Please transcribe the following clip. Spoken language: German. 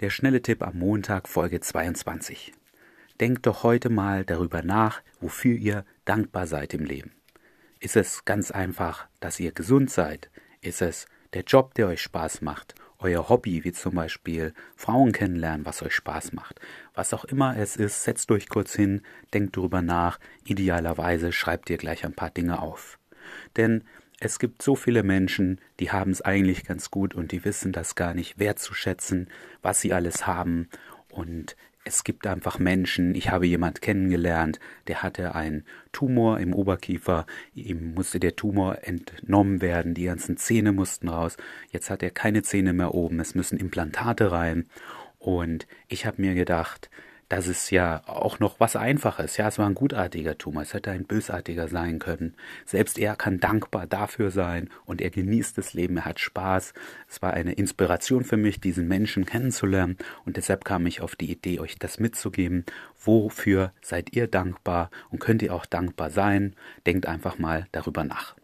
Der schnelle Tipp am Montag, Folge 22. Denkt doch heute mal darüber nach, wofür ihr dankbar seid im Leben. Ist es ganz einfach, dass ihr gesund seid? Ist es der Job, der euch Spaß macht? Euer Hobby, wie zum Beispiel Frauen kennenlernen, was euch Spaß macht? Was auch immer es ist, setzt euch kurz hin, denkt darüber nach. Idealerweise schreibt ihr gleich ein paar Dinge auf. Denn es gibt so viele Menschen, die haben es eigentlich ganz gut und die wissen das gar nicht wertzuschätzen, was sie alles haben. Und es gibt einfach Menschen, ich habe jemand kennengelernt, der hatte einen Tumor im Oberkiefer, ihm musste der Tumor entnommen werden, die ganzen Zähne mussten raus, jetzt hat er keine Zähne mehr oben, es müssen Implantate rein. Und ich habe mir gedacht, das ist ja auch noch was Einfaches. Ja, es war ein gutartiger Tumor, es hätte ein bösartiger sein können. Selbst er kann dankbar dafür sein und er genießt das Leben, er hat Spaß. Es war eine Inspiration für mich, diesen Menschen kennenzulernen und deshalb kam ich auf die Idee, euch das mitzugeben. Wofür seid ihr dankbar und könnt ihr auch dankbar sein? Denkt einfach mal darüber nach.